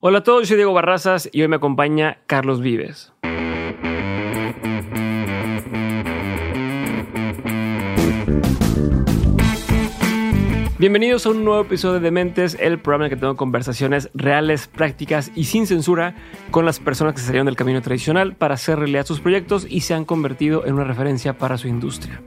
Hola a todos, yo soy Diego Barrazas y hoy me acompaña Carlos Vives. Bienvenidos a un nuevo episodio de Dementes, el programa en el que tengo conversaciones reales, prácticas y sin censura con las personas que salieron del camino tradicional para hacer realidad sus proyectos y se han convertido en una referencia para su industria.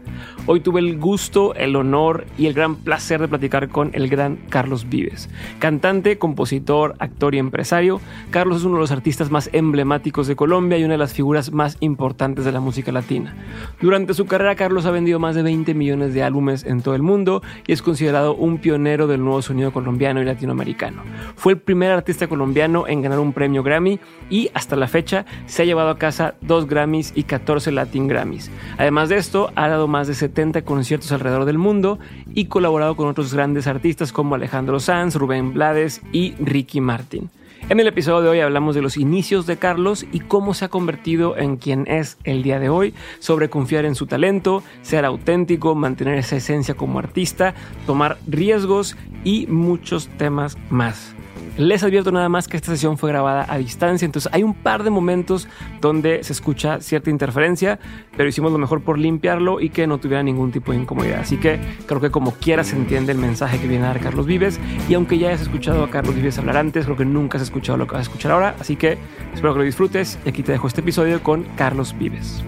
Hoy tuve el gusto, el honor y el gran placer de platicar con el gran Carlos Vives. Cantante, compositor, actor y empresario, Carlos es uno de los artistas más emblemáticos de Colombia y una de las figuras más importantes de la música latina. Durante su carrera, Carlos ha vendido más de 20 millones de álbumes en todo el mundo y es considerado un pionero del nuevo sonido colombiano y latinoamericano. Fue el primer artista colombiano en ganar un premio Grammy y hasta la fecha se ha llevado a casa dos Grammys y 14 Latin Grammys. Además de esto, ha dado más de 70 conciertos alrededor del mundo y colaborado con otros grandes artistas como Alejandro Sanz, Rubén Blades y Ricky Martin. En el episodio de hoy hablamos de los inicios de Carlos y cómo se ha convertido en quien es el día de hoy, sobre confiar en su talento, ser auténtico, mantener esa esencia como artista, tomar riesgos y muchos temas más. Les advierto nada más que esta sesión fue grabada a distancia, entonces hay un par de momentos donde se escucha cierta interferencia, pero hicimos lo mejor por limpiarlo y que no tuviera ningún tipo de incomodidad. Así que creo que como quiera se entiende el mensaje que viene a dar Carlos Vives y aunque ya hayas escuchado a Carlos Vives hablar antes, creo que nunca has escuchado lo que vas a escuchar ahora, así que espero que lo disfrutes y aquí te dejo este episodio con Carlos Vives.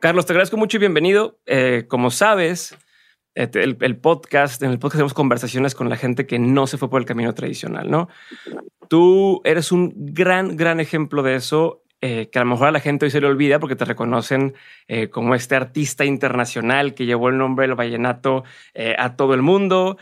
Carlos, te agradezco mucho y bienvenido. Eh, como sabes, este, el, podcast, en el podcast tenemos conversaciones con la gente que no se fue por el camino tradicional, ¿no? Tú eres un gran, gran ejemplo de eso, eh, que a lo mejor a la gente hoy se le olvida porque te reconocen eh, como este artista internacional que llevó el nombre del vallenato eh, a todo el mundo.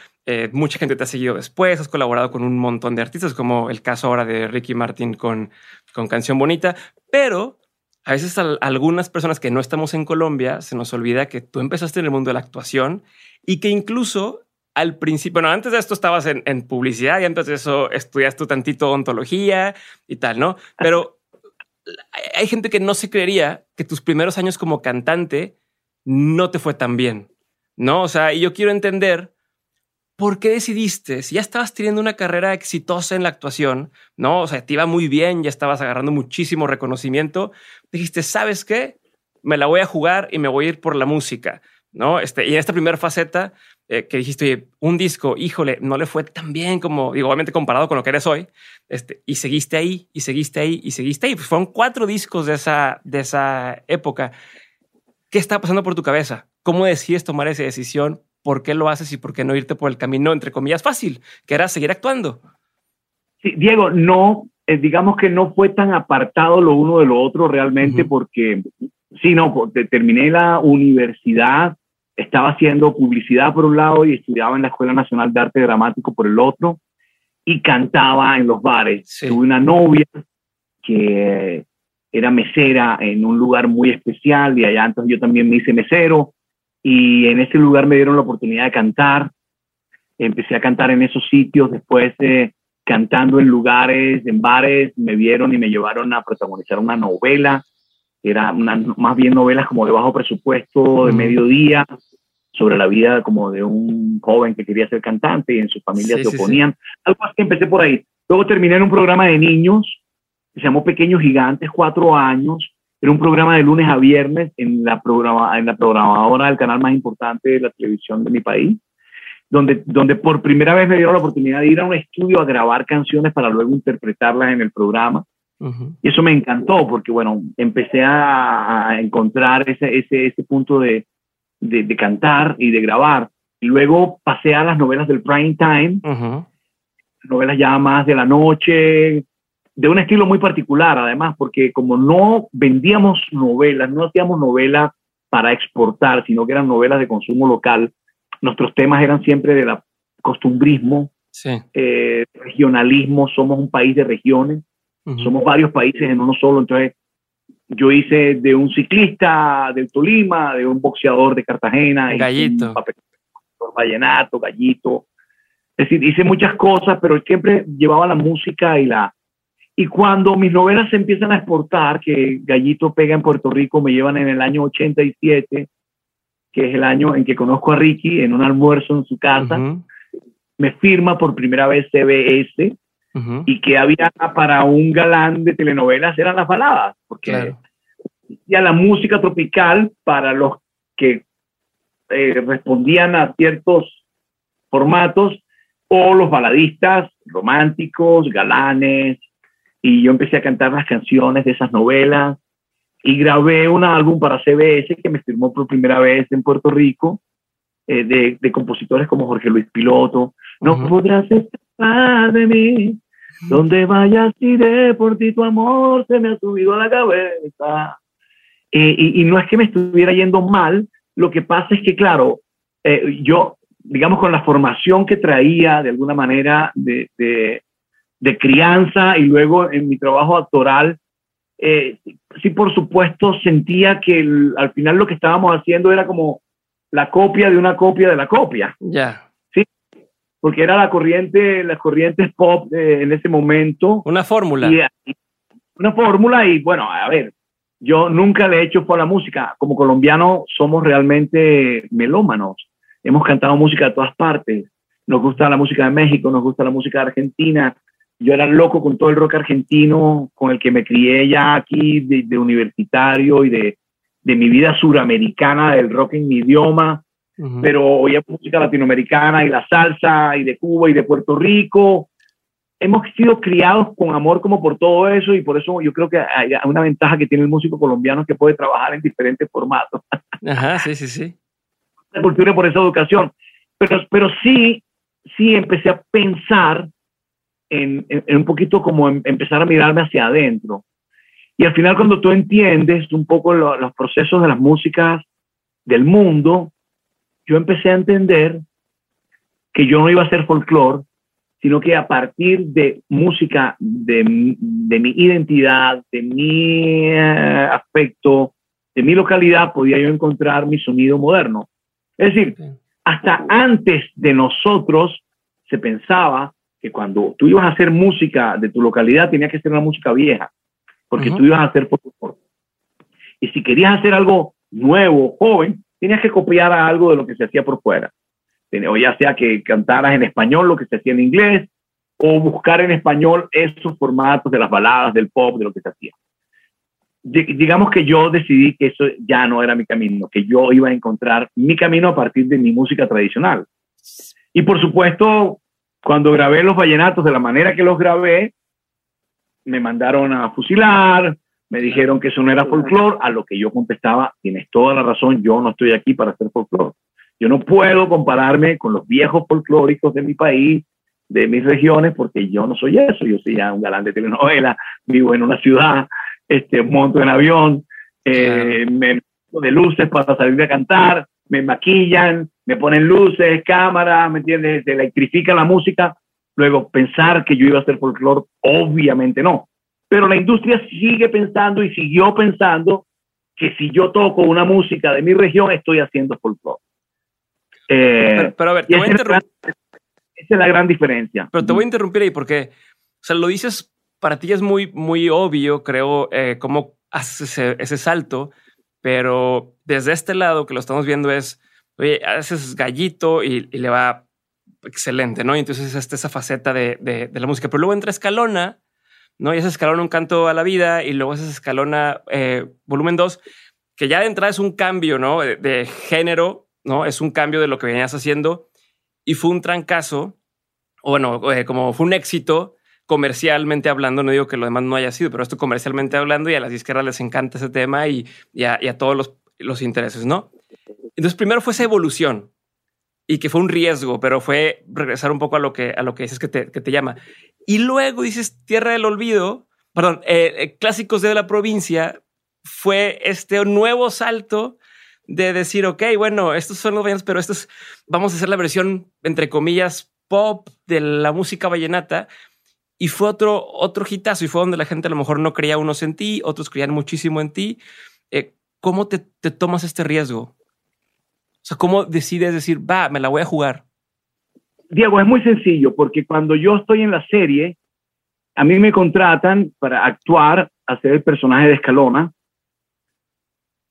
mucha gente te ha seguido después, has colaborado con un montón de artistas, como el caso ahora de Ricky Martin con, con Canción Bonita, pero a veces a algunas personas que no estamos en Colombia se nos olvida que tú empezaste en el mundo de la actuación y que incluso al principio, bueno, antes de esto estabas en, publicidad y antes de eso estudiaste tantito ontología y tal, ¿no? Pero hay gente que no se creería que tus primeros años como cantante no te fue tan bien, ¿no? O sea, y yo quiero entender ¿por qué decidiste? Ya estabas teniendo una carrera exitosa en la actuación, ¿no? O sea, te iba muy bien, ya estabas agarrando muchísimo reconocimiento, dijiste, ¿sabes qué? Me la voy a jugar y me voy a ir por la música, ¿no? Este, y en esta primera faceta eh, que dijiste, oye, un disco, híjole, no le fue tan bien como, digo, obviamente comparado con lo que eres hoy, este, y seguiste ahí, y seguiste ahí, y seguiste ahí. Pues fueron cuatro discos de esa, de esa época. ¿Qué está pasando por tu cabeza? ¿Cómo decides tomar esa decisión? Por qué lo haces y por qué no irte por el camino, entre comillas, fácil, que era seguir actuando. Sí, Diego, no, eh, digamos que no fue tan apartado lo uno de lo otro realmente, porque sí, no, terminé la universidad, estaba haciendo publicidad por un lado y estudiaba en la Escuela Nacional de Arte Dramático por el otro, y cantaba en los bares. Tuve una novia que era mesera en un lugar muy especial y allá entonces yo también me hice mesero y en ese lugar me dieron la oportunidad de cantar. Empecé a cantar en esos sitios, después eh, cantando en lugares, en bares, me vieron y me llevaron a protagonizar una novela, era una, más bien novelas como de bajo presupuesto, de mediodía, sobre la vida como de un joven que quería ser cantante y en su familia se oponían. Algo así empecé por ahí. Luego terminé en un programa de niños que se llamó Pequeños Gigantes, cuatro años, era un programa de lunes a viernes en la, programa, en la programadora del canal más importante de la televisión de mi país, donde, donde por primera vez me dieron la oportunidad de ir a un estudio a grabar canciones para luego interpretarlas en el programa. Y eso me encantó porque, bueno, empecé a, encontrar ese, ese, ese punto de, de, cantar y de grabar. Y luego pasé a las novelas del prime time, novelas ya más de la noche, de un estilo muy particular, además, porque como no vendíamos novelas, no hacíamos novelas para exportar, sino que eran novelas de consumo local, nuestros temas eran siempre de la costumbrismo, eh, regionalismo, somos un país de regiones, somos varios países en uno solo, entonces yo hice de un ciclista del Tolima, de un boxeador de Cartagena, gallito, un vallenato, gallito, es decir, hice muchas cosas, pero siempre llevaba la música y la, y cuando mis novelas se empiezan a exportar, que Gallito pega en Puerto Rico, me llevan en el año 87, que es el año en que conozco a Ricky en un almuerzo en su casa, me firma por primera vez CBS y que había para un galán de telenovelas eran las baladas, porque ya la música tropical para los que eh, respondían a ciertos formatos o los baladistas románticos, galanes, y yo empecé a cantar las canciones de esas novelas y grabé un álbum para CBS que me firmó por primera vez en Puerto Rico eh, de, de, compositores como Jorge Luis Piloto. No podrás escapar de mí, donde vayas iré por ti, tu amor se me ha subido a la cabeza. Eh, y, y, no es que me estuviera yendo mal, lo que pasa es que, claro, eh, yo, digamos, con la formación que traía de alguna manera de, de, de crianza y luego en mi trabajo actoral, eh, sí, por supuesto, sentía que al final lo que estábamos haciendo era como la copia de una copia de la copia. Ya. Sí, porque era la corriente, las corrientes pop en ese momento. Una fórmula. una fórmula y bueno, a ver, yo nunca le he hecho por la música. Como colombiano somos realmente melómanos. Hemos cantado música de todas partes. Nos gusta la música de México, nos gusta la música de Argentina, yo era loco con todo el rock argentino, con el que me crié ya aquí de, universitario y de, de, mi vida suramericana, del rock en mi idioma, pero oía música latinoamericana y la salsa y de Cuba y de Puerto Rico. Hemos sido criados con amor como por todo eso y por eso yo creo que hay una ventaja que tiene el músico colombiano que puede trabajar en diferentes formatos. Ajá, sí, sí, sí. La cultura por esa educación. Pero, pero sí, sí empecé a pensar en, un poquito como empezar a mirarme hacia adentro. Y al final cuando tú entiendes un poco los procesos de las músicas del mundo, yo empecé a entender que yo no iba a hacer folclore, sino que a partir de música, de, mi identidad, de mi eh, aspecto, de mi localidad, podía yo encontrar mi sonido moderno. Es decir, hasta antes de nosotros se pensaba que cuando tú ibas a hacer música de tu localidad tenía que ser una música vieja, porque tú ibas a hacer folclore. Y si querías hacer algo nuevo, joven, tenías que copiar a algo de lo que se hacía por fuera. O ya sea que cantaras en español lo que se hacía en inglés, o buscar en español esos formatos de las baladas, del pop, de lo que se hacía. Digamos que yo decidí que eso ya no era mi camino, que yo iba a encontrar mi camino a partir de mi música tradicional. Y por supuesto, cuando grabé los vallenatos de la manera que los grabé, me mandaron a fusilar, me dijeron que eso no era folclore, a lo que yo contestaba, tienes toda la razón, yo no estoy aquí para hacer folclore. Yo no puedo compararme con los viejos folclóricos de mi país, de mis regiones, porque yo no soy eso, yo soy ya un galán de telenovela, vivo en una ciudad, este, monto en avión, eh, me de luces para salir a cantar, me maquillan, me ponen luces, cámaras, ¿me entiendes? Se electrifica la música. Luego, pensar que yo iba a hacer folclore, obviamente no. Pero la industria sigue pensando y siguió pensando que si yo toco una música de mi región, estoy haciendo folclore. Eh, pero, a ver, te voy a interrumpir. Esa es la gran diferencia. Pero te voy a interrumpir ahí porque, o sea, lo dices, para ti es muy, muy obvio, creo, eh, cómo haces ese salto, pero desde este lado que lo estamos viendo es, oye, haces gallito y, le va excelente, ¿no? Y entonces está esa faceta de, de, la música. Pero luego entra Escalona, ¿no? Y esa Escalona un canto a la vida y luego esa Escalona eh, volumen 2, que ya de entrada es un cambio, ¿no? De, género, ¿no? Es un cambio de lo que venías haciendo y fue un trancazo, o bueno, eh, como fue un éxito comercialmente hablando, no digo que lo demás no haya sido, pero esto comercialmente hablando y a las izquierdas les encanta ese tema y, y, a, y a, todos los, los intereses, ¿no? Entonces, primero fue esa evolución y que fue un riesgo, pero fue regresar un poco a lo que, a lo que dices que te, que te llama. Y luego dices Tierra del Olvido, perdón, eh, eh, Clásicos de la Provincia, fue este nuevo salto de decir, ok, bueno, estos son los vallenatos, pero estos vamos a hacer la versión, entre comillas, pop de la música vallenata. Y fue otro, otro hitazo y fue donde la gente a lo mejor no creía unos en ti, otros creían muchísimo en ti. Eh, ¿Cómo te, te tomas este riesgo? O sea, ¿cómo decides decir, va, me la voy a jugar? Diego, es muy sencillo, porque cuando yo estoy en la serie, a mí me contratan para actuar, hacer el personaje de Escalona.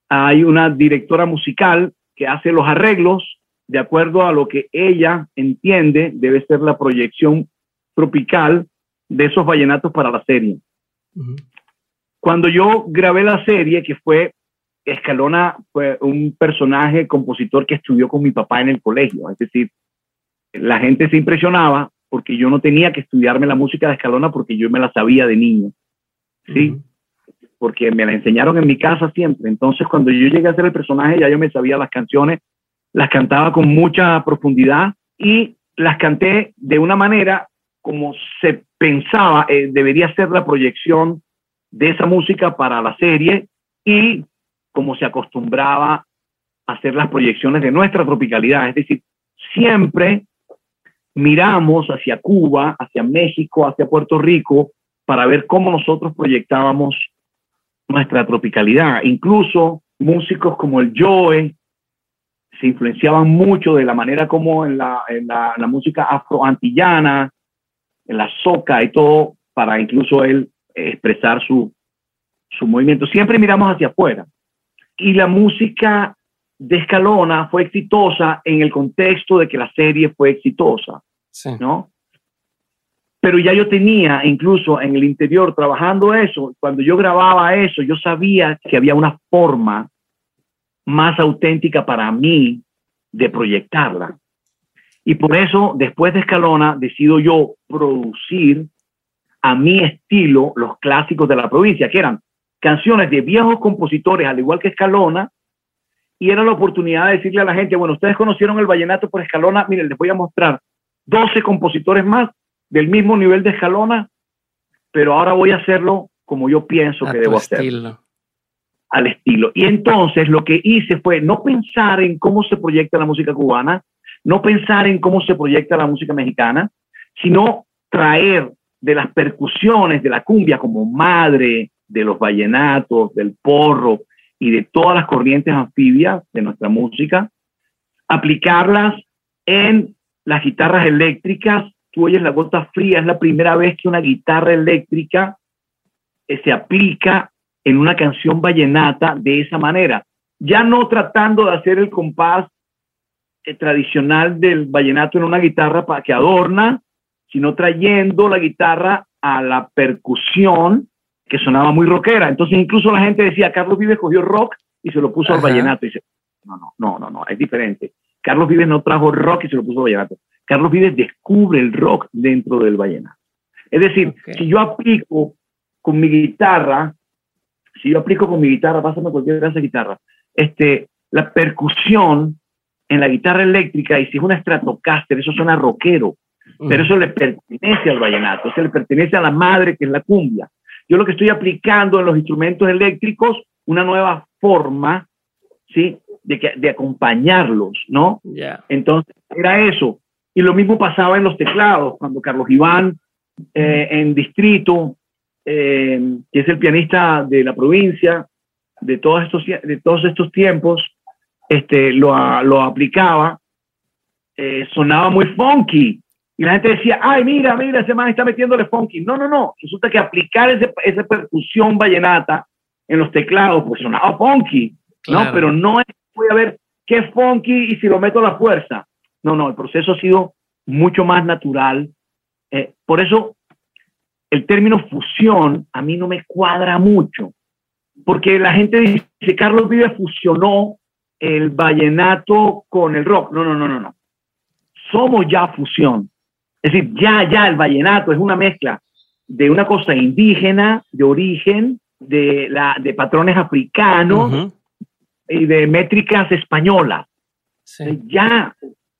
Hay una directora musical que hace los arreglos de acuerdo a lo que ella entiende debe ser la proyección tropical de esos vallenatos para la serie. Cuando yo grabé la serie, que fue Escalona, fue un personaje compositor que estudió con mi papá en el colegio. Es decir, la gente se impresionaba porque yo no tenía que estudiarme la música de Escalona porque yo me la sabía de niño. ¿Sí? Porque me la enseñaron en mi casa siempre. Entonces, cuando yo llegué a ser el personaje, ya yo me sabía las canciones, las cantaba con mucha profundidad y las canté de una manera como se pensaba eh, debería ser la proyección de esa música para la serie y como se acostumbraba a hacer las proyecciones de nuestra tropicalidad. Es decir, siempre miramos hacia Cuba, hacia México, hacia Puerto Rico, para ver cómo nosotros proyectábamos nuestra tropicalidad. Incluso músicos como el Joe se influenciaban mucho de la manera como en la, en la, la música afroantillana, en la soca y todo, para incluso él expresar su, su movimiento. Siempre miramos hacia afuera. Y la música de Escalona fue exitosa en el contexto de que la serie fue exitosa, ¿no? Pero ya yo tenía, incluso en el interior, trabajando eso, cuando yo grababa eso, yo sabía que había una forma más auténtica para mí de proyectarla. Y por eso, después de Escalona, decido yo producir a mi estilo los clásicos de la provincia, que eran canciones de viejos compositores, al igual que Escalona, y era la oportunidad de decirle a la gente, bueno, ustedes conocieron el vallenato por Escalona, miren, les voy a mostrar 12 compositores más del mismo nivel de Escalona, pero ahora voy a hacerlo como yo pienso que debo hacerlo. Al estilo. Y entonces lo que hice fue no pensar en cómo se proyecta la música cubana, no pensar en cómo se proyecta la música mexicana, sino traer de las percusiones de la cumbia como madre de los vallenatos, del porro y de todas las corrientes anfibias de nuestra música, aplicarlas en las guitarras eléctricas. Tú oyes la gota fría, es la primera vez que una guitarra eléctrica eh, se aplica en una canción vallenata de esa manera. Ya no tratando de hacer el compás eh, tradicional del vallenato en una guitarra para que adorna, sino trayendo la guitarra a la percusión que sonaba muy rockera. Entonces incluso la gente decía, Carlos Vives cogió rock y se lo puso al vallenato. Y dice, no, no, no, no, no, es diferente. Carlos Vives no trajo rock y se lo puso al vallenato. Carlos Vives descubre el rock dentro del vallenato. Es decir, si yo aplico con mi guitarra, si yo aplico con mi guitarra, pásame cualquier clase de guitarra, este, la percusión en la guitarra eléctrica y si es una Stratocaster, eso suena rockero, pero eso le pertenece al vallenato, eso le pertenece a la madre que es la cumbia. Yo lo que estoy aplicando en los instrumentos eléctricos, una nueva forma, ¿sí? De, de acompañarlos, ¿no? Entonces, era eso. Y lo mismo pasaba en los teclados, cuando Carlos Iván eh, en Distrito, eh, que es el pianista de la provincia, de todos estos, de todos estos tiempos, este, lo, lo aplicaba, eh, sonaba muy funky. Y la gente decía, ay, mira, mira, ese man está metiéndole funky. No, no, no. Resulta que aplicar ese, esa percusión vallenata en los teclados, pues sonaba funky. No, pero no es, voy a ver qué funky y si lo meto a la fuerza. No, no, el proceso ha sido mucho más natural. Eh, por eso el término fusión a mí no me cuadra mucho, porque la gente dice, Carlos Vives fusionó el vallenato con el rock. No, no, no, no, no. Somos ya fusión. Es decir, ya, ya el vallenato es una mezcla de una cosa indígena, de origen, de, la, de patrones africanos y de métricas españolas. Ya,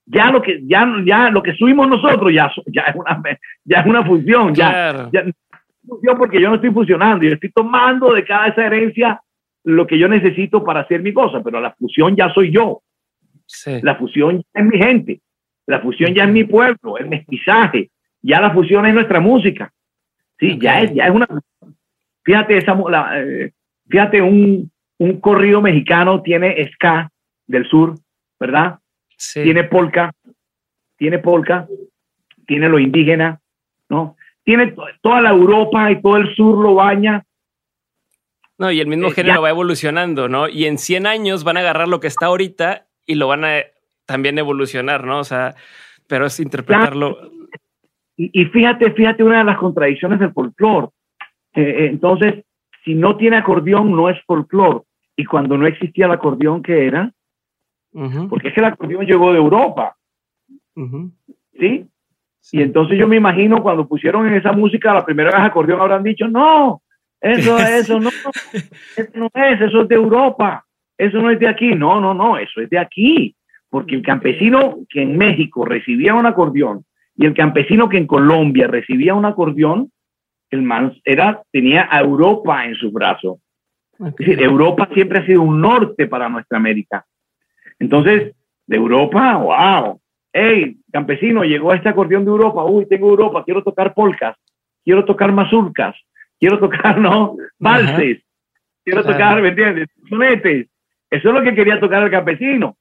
ya lo que, ya, ya lo que subimos nosotros ya, ya, es, una, ya es una función. Ya, ya, porque yo no estoy funcionando, yo estoy tomando de cada esa herencia lo que yo necesito para hacer mi cosa, pero la fusión ya soy yo. La fusión ya es mi gente, la fusión ya es mi pueblo, el mestizaje, ya la fusión es nuestra música. Sí, ya, es, ya es una... Fíjate, esa, eh, fíjate un, un, corrido mexicano tiene ska del sur, ¿verdad? Tiene polka, tiene polka, tiene lo indígena, ¿no? Tiene toda la Europa y todo el sur lo baña no, y el mismo eh, género va evolucionando, ¿no? Y en 100 años van a agarrar lo que está ahorita y lo van a también evolucionar, ¿no? O sea, pero es interpretarlo. y, fíjate, fíjate una de las contradicciones del folclore. Eh, eh, entonces, si no tiene acordeón, no es folclore. Y cuando no existía el acordeón, ¿qué era? Porque es que el acordeón llegó de Europa. ¿Sí? Y entonces yo me imagino cuando pusieron en esa música la primera vez acordeón habrán dicho, no, eso, eso no, eso no es, eso es de Europa, eso no es de aquí. No, no, no, eso es de aquí. Porque el campesino que en México recibía un acordeón y el campesino que en Colombia recibía un acordeón, el man era, tenía a Europa en su brazo. Es decir, Europa siempre ha sido un norte para nuestra América. Entonces, de Europa, wow. Hey, campesino, llegó este acordeón de Europa. Uy, tengo Europa, quiero tocar polcas, quiero tocar mazurcas, quiero tocar, ¿no? Valses, quiero tocar, ¿me entiendes? Sonetes. Eso es lo que quería tocar el campesino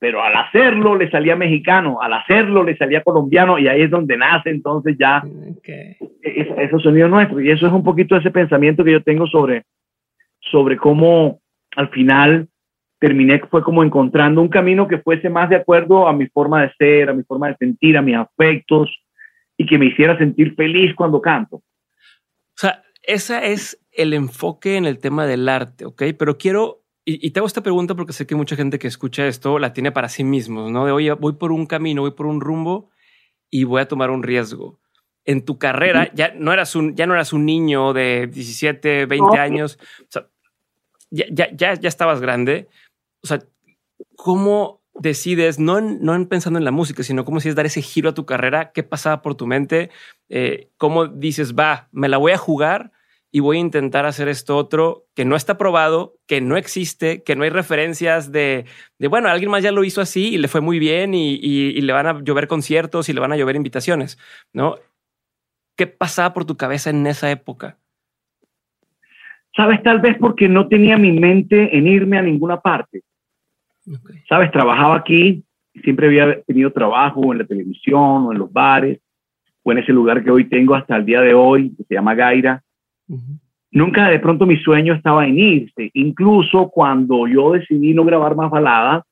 pero al hacerlo le salía mexicano, al hacerlo le salía colombiano y ahí es donde nace entonces ya okay. esos sonidos nuestros. Y eso es un poquito ese pensamiento que yo tengo sobre, sobre cómo al final terminé, fue como encontrando un camino que fuese más de acuerdo a mi forma de ser, a mi forma de sentir, a mis afectos y que me hiciera sentir feliz cuando canto. O sea, ese es el enfoque en el tema del arte, ¿ok? Pero quiero y, te hago esta pregunta porque sé que mucha gente que escucha esto la tiene para sí mismos, ¿no? De oye, voy por un camino, voy por un rumbo y voy a tomar un riesgo. En tu carrera ya no eras un, ya no eras un niño de 17, 20 años. O sea, ya, ya, ya, ya, estabas grande. O sea, ¿cómo decides, no en, no en pensando en la música, sino cómo decides dar ese giro a tu carrera? ¿Qué pasaba por tu mente? Eh, ¿Cómo dices, va, me la voy a jugar? y voy a intentar hacer esto otro que no está probado, que no existe, que no hay referencias de, de bueno, alguien más ya lo hizo así y le fue muy bien y, y, le van a llover conciertos y le van a llover invitaciones, ¿no? ¿Qué pasaba por tu cabeza en esa época? Sabes, tal vez porque no tenía mi mente en irme a ninguna parte. Sabes, trabajaba aquí, siempre había tenido trabajo en la televisión o en los bares o en ese lugar que hoy tengo hasta el día de hoy, que se llama Gaira Nunca de pronto mi sueño estaba en irse. Incluso cuando yo decidí no grabar más baladas,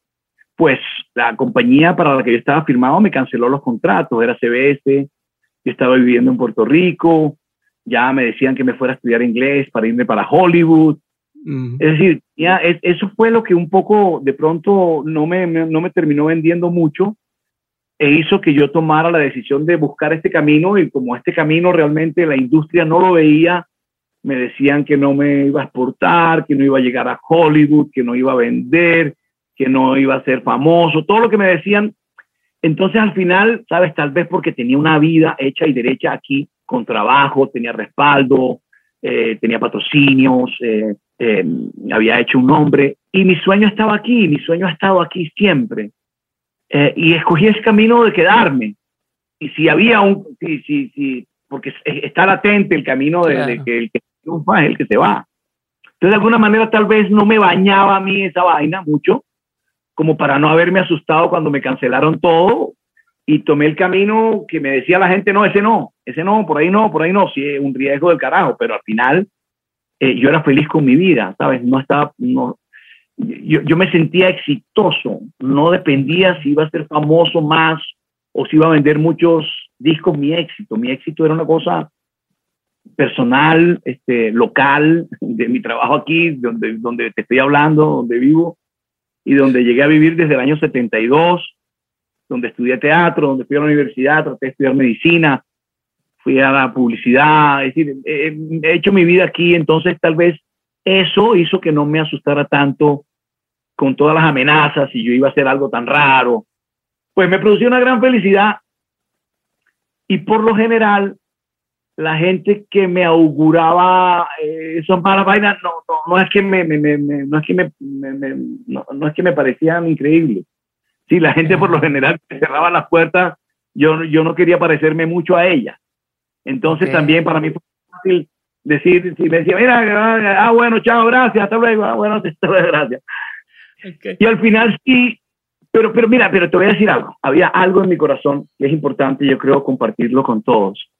pues la compañía para la que yo estaba firmado me canceló los contratos. Era CBS, yo estaba viviendo en Puerto Rico, ya me decían que me fuera a estudiar inglés para irme para Hollywood. Es decir, ya, eso fue lo que un poco de pronto no me, no me terminó vendiendo mucho e hizo que yo tomara la decisión de buscar este camino y como este camino realmente la industria no lo veía me decían que no me iba a exportar, que no iba a llegar a Hollywood, que no iba a vender, que no iba a ser famoso, todo lo que me decían. Entonces al final, sabes, tal vez porque tenía una vida hecha y derecha aquí, con trabajo, tenía respaldo, eh, tenía patrocinios, eh, eh, había hecho un nombre y mi sueño estaba aquí, mi sueño ha estado aquí siempre. y escogí ese camino de quedarme. Y si había un, si, si, si, porque está latente el camino de, que el que triunfa es el que se va. Entonces, de alguna manera, tal vez no me bañaba a mí esa vaina mucho, como para no haberme asustado cuando me cancelaron todo y tomé el camino que me decía la gente, no, ese no, ese no, por ahí no, por ahí no, sí, es un riesgo del carajo, pero al final eh, yo era feliz con mi vida, ¿sabes? No estaba, no, yo, yo me sentía exitoso, no dependía si iba a ser famoso más o si iba a vender muchos discos, mi éxito, mi éxito era una cosa personal, este, local, de mi trabajo aquí, donde, donde te estoy hablando, donde vivo, y donde llegué a vivir desde el año 72, donde estudié teatro, donde fui a la universidad, traté de estudiar medicina, fui a la publicidad, es decir, he, he hecho mi vida aquí, entonces tal vez eso hizo que no me asustara tanto con todas las amenazas y yo iba a hacer algo tan raro. Pues me produció una gran felicidad y por lo general la gente que me auguraba eh, esas malas vainas no, no, no, es que me, me, me no es que me, no, no, es que me parecían increíbles. Sí, la gente por lo general cerraba las puertas, yo, yo no quería parecerme mucho a ella. Entonces también para mí fue fácil decir, si me decía, mira, ah, bueno, chao, gracias, hasta luego, ah, bueno, hasta luego, gracias. Y al final sí, pero, pero mira, pero te voy a decir algo, había algo en mi corazón que es importante, yo creo, compartirlo con todos.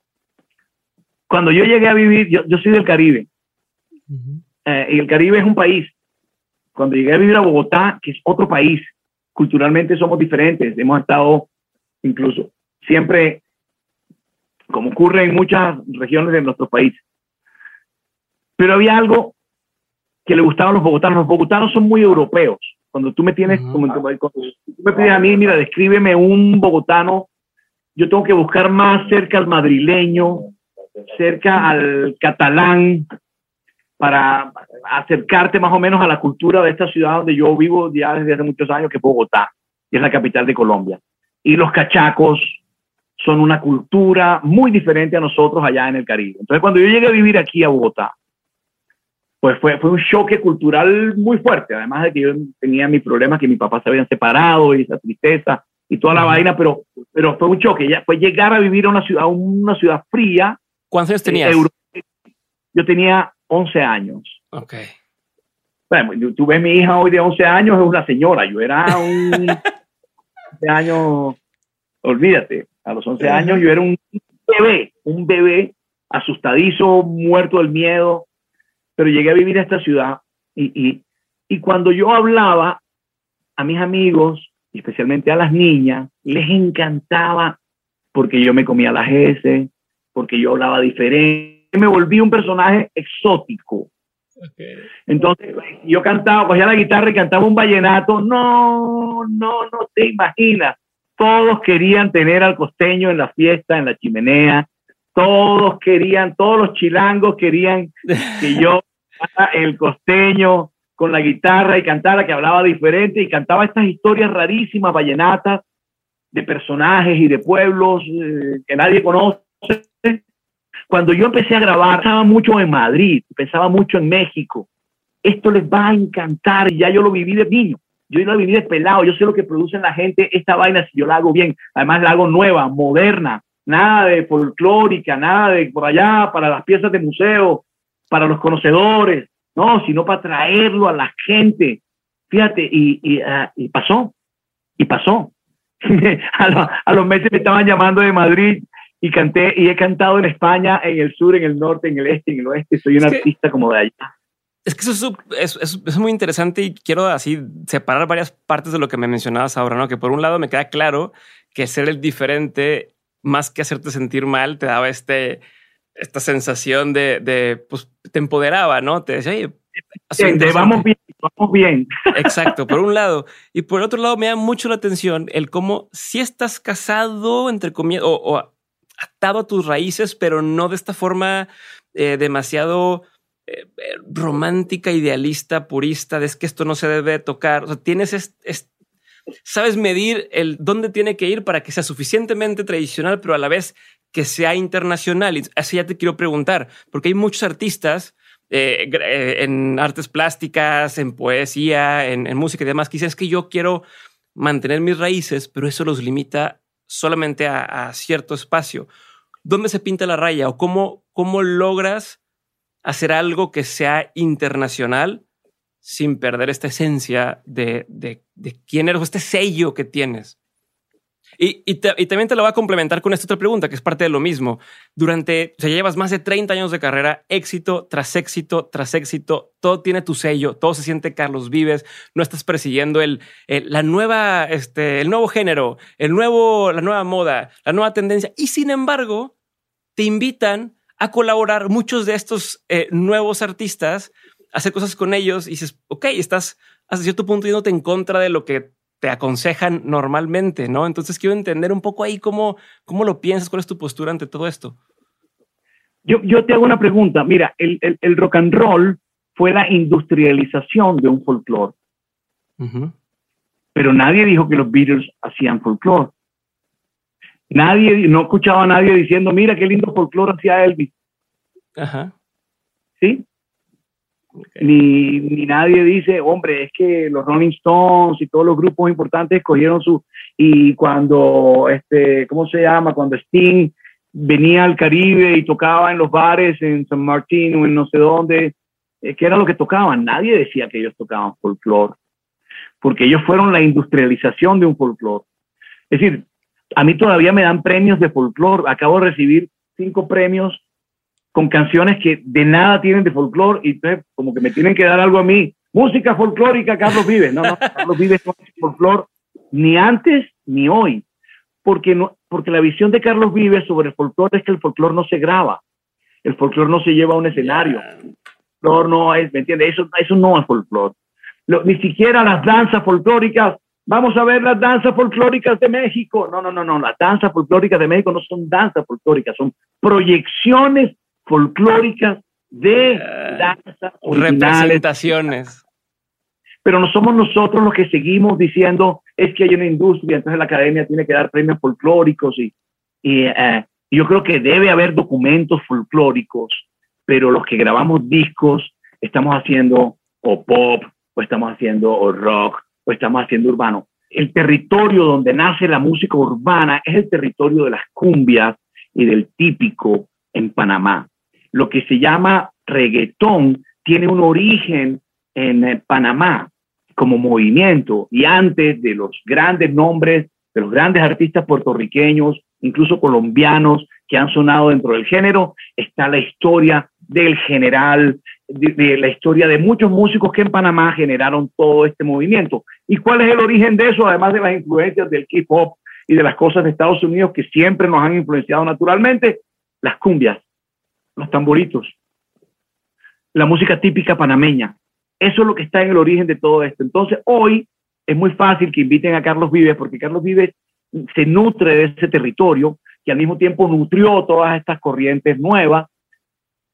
Cuando yo llegué a vivir, yo, yo soy del Caribe, eh, y el Caribe es un país. Cuando llegué a vivir a Bogotá, que es otro país, culturalmente somos diferentes, hemos estado incluso siempre como ocurre en muchas regiones de nuestro país. Pero había algo que le gustaba a los bogotanos. Los bogotanos son muy europeos. Cuando tú me tienes, como, tú me pides a mí, mira, descríbeme un bogotano, yo tengo que buscar más cerca al madrileño, cerca al catalán, para acercarte más o menos a la cultura de esta ciudad donde yo vivo ya desde hace muchos años, que es Bogotá, y es la capital de Colombia. Y los cachacos son una cultura muy diferente a nosotros allá en el Caribe. Entonces, cuando yo llegué a vivir aquí a Bogotá, pues fue, fue un choque cultural muy fuerte, además de que yo tenía mi problema, que mi papá se habían separado y esa tristeza y toda la vaina, pero, pero fue un choque, ya fue llegar a vivir a una ciudad, una ciudad fría. ¿Cuántos años tenías? yo tenía 11 años. Ok. Bueno, tú ves mi hija hoy de 11 años, es una señora. Yo era un 11 años, olvídate, a los 11 años yo era un bebé, un bebé asustadizo, muerto del miedo, pero llegué a vivir a esta ciudad y, y, y cuando yo hablaba a mis amigos, especialmente a las niñas, les encantaba porque yo me comía las S, porque yo hablaba diferente me volví un personaje exótico. Entonces, yo cantaba, cogía la guitarra y cantaba un vallenato. No, no, no te imaginas. Todos querían tener al costeño en la fiesta, en la chimenea. Todos querían, todos los chilangos querían que yo el costeño con la guitarra y cantara, que hablaba diferente y cantaba estas historias rarísimas, vallenatas, de personajes y de pueblos eh, que nadie conoce cuando yo empecé a grabar, pensaba mucho en Madrid, pensaba mucho en México. Esto les va a encantar, ya yo lo viví de niño. Yo lo viví de pelado, yo sé lo que producen la gente esta vaina si yo la hago bien. Además la hago nueva, moderna, nada de folclórica, nada de por allá para las piezas de museo, para los conocedores, no, sino para traerlo a la gente. Fíjate, y, y, ah, pasó, y pasó. a, a, los meses me estaban llamando de Madrid y canté y he cantado en España, en el sur, en el norte, en el este, en el oeste. Soy un artista como de allá. Es que eso es, es, es, muy interesante y quiero así separar varias partes de lo que me mencionabas ahora, ¿no? Que por un lado me queda claro que ser el diferente, más que hacerte sentir mal, te daba este, esta sensación de, de pues te empoderaba, ¿no? Te decía, oye, vamos bien, vamos bien. Exacto, por un lado. Y por otro lado, me da mucho la atención el cómo si estás casado, entre comillas, o, o atado a tus raíces, pero no de esta forma eh, demasiado eh, eh, romántica, idealista, purista, de es que esto no se debe tocar. Tienes sabes medir el dónde tiene que ir para que sea suficientemente tradicional, pero a la vez que sea internacional. Así ya te quiero preguntar, porque hay muchos artistas en artes plásticas, en poesía, en, música y demás, dicen es que yo quiero mantener mis raíces, pero eso los limita solamente a, cierto espacio. ¿Dónde se pinta la raya o cómo, cómo logras hacer algo que sea internacional sin perder esta esencia de, de, de quién eres, este sello que tienes? Y, y, también te lo va a complementar con esta otra pregunta, que es parte de lo mismo. Durante, o sea, llevas más de 30 años de carrera, éxito tras éxito tras éxito, todo tiene tu sello, todo se siente Carlos Vives, no estás persiguiendo el, la nueva, este, el nuevo género, el nuevo, la nueva moda, la nueva tendencia. Y sin embargo, te invitan a colaborar muchos de estos eh, nuevos artistas, hacer cosas con ellos y dices, ok, estás hasta cierto punto yéndote en contra de lo que te aconsejan normalmente, ¿no? Entonces quiero entender un poco ahí cómo, cómo lo piensas, cuál es tu postura ante todo esto. Yo, yo te hago una pregunta. Mira, el, el, rock and roll fue la industrialización de un folclore. Pero nadie dijo que los Beatles hacían folclore. Nadie, no escuchaba a nadie diciendo, mira qué lindo folclore hacía Elvis. Ajá. ¿Sí? Ni, ni, nadie dice, hombre, es que los Rolling Stones y todos los grupos importantes cogieron su... Y cuando, este, ¿cómo se llama? Cuando Sting venía al Caribe y tocaba en los bares en San Martín o en no sé dónde, eh, ¿qué era lo que tocaban? Nadie decía que ellos tocaban folclore, porque ellos fueron la industrialización de un folclore. Es decir, a mí todavía me dan premios de folclore. Acabo de recibir cinco premios con canciones que de nada tienen de folclore y como que me tienen que dar algo a mí. Música folclórica, Carlos Vives. No, no, Carlos Vives no es folclore ni antes ni hoy. porque, no, porque la visión de Carlos Vives sobre el folclore es que el folclore no se graba, el folclore no se lleva a un escenario. No, no es, ¿me entiendes? Eso, eso no es folclore. ni siquiera las danzas folclóricas, vamos a ver las danzas folclóricas de México. No, no, no, no, las danzas folclóricas de México no son danzas folclóricas, son proyecciones folclóricas de eh, danzas Representaciones pero no somos nosotros los que seguimos diciendo es que hay una industria, entonces la academia tiene que dar premios folclóricos y, y eh, yo creo que debe haber documentos folclóricos, pero los que grabamos discos estamos haciendo o pop, o estamos haciendo o rock, o estamos haciendo urbano. El territorio donde nace la música urbana es el territorio de las cumbias y del típico en Panamá. Lo que se llama reggaetón tiene un origen en eh, Panamá como movimiento y antes de los grandes nombres, de los grandes artistas puertorriqueños, incluso colombianos que han sonado dentro del género, está la historia del general, de, la historia de muchos músicos que en Panamá generaron todo este movimiento. ¿Y cuál es el origen de eso? Además de las influencias del hip hop y de las cosas de Estados Unidos que siempre nos han influenciado naturalmente, las cumbias, los tamboritos, la música típica panameña, eso es lo que está en el origen de todo esto. Entonces, hoy es muy fácil que inviten a Carlos Vives, porque Carlos Vives se nutre de ese territorio que al mismo tiempo nutrió todas estas corrientes nuevas.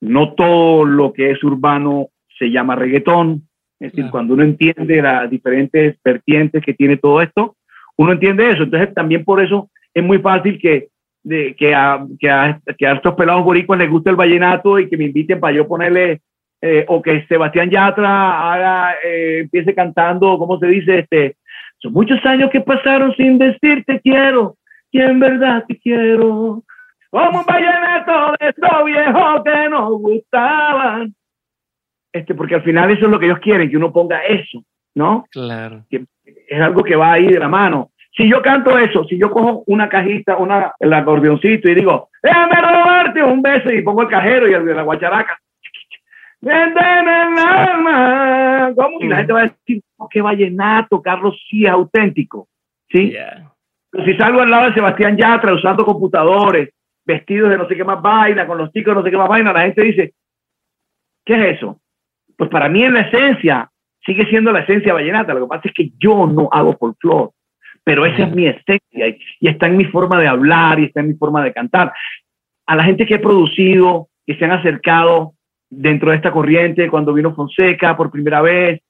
No todo lo que es urbano se llama reggaetón. Es decir, cuando uno entiende las diferentes vertientes que tiene todo esto, uno entiende eso. Entonces, también por eso es muy fácil que, de, que, a, que, a, que a estos pelados boricuas les guste el vallenato y que me inviten para yo ponerle eh, o que Sebastián Yatra haga, eh, empiece cantando, ¿cómo se dice? Este, son muchos años que pasaron sin decirte quiero, y en verdad te quiero. Como un vallenato de estos viejos que nos gustaban. Este, porque al final eso es lo que ellos quieren, que uno ponga eso, ¿no? Claro. Que es algo que va ahí de la mano. Si yo canto eso, si yo cojo una cajita, una, el acordeoncito y digo, déjame robarte un beso y pongo el cajero y el de la guacharaca, alma. ¿Cómo? Y la gente va a decir, oh, qué vallenato, Carlos sí es auténtico. ¿Sí? Pero si salgo al lado de Sebastián Yatra usando computadores, vestidos de no sé qué más vaina, con los chicos de no sé qué más vaina, la gente dice, ¿qué es eso? Pues para mí en la esencia sigue siendo la esencia vallenata. Lo que pasa es que yo no hago folclore, pero esa es mi esencia y, y está en mi forma de hablar y está en mi forma de cantar. A la gente que he producido, que se han acercado dentro de esta corriente, cuando vino Fonseca por primera vez,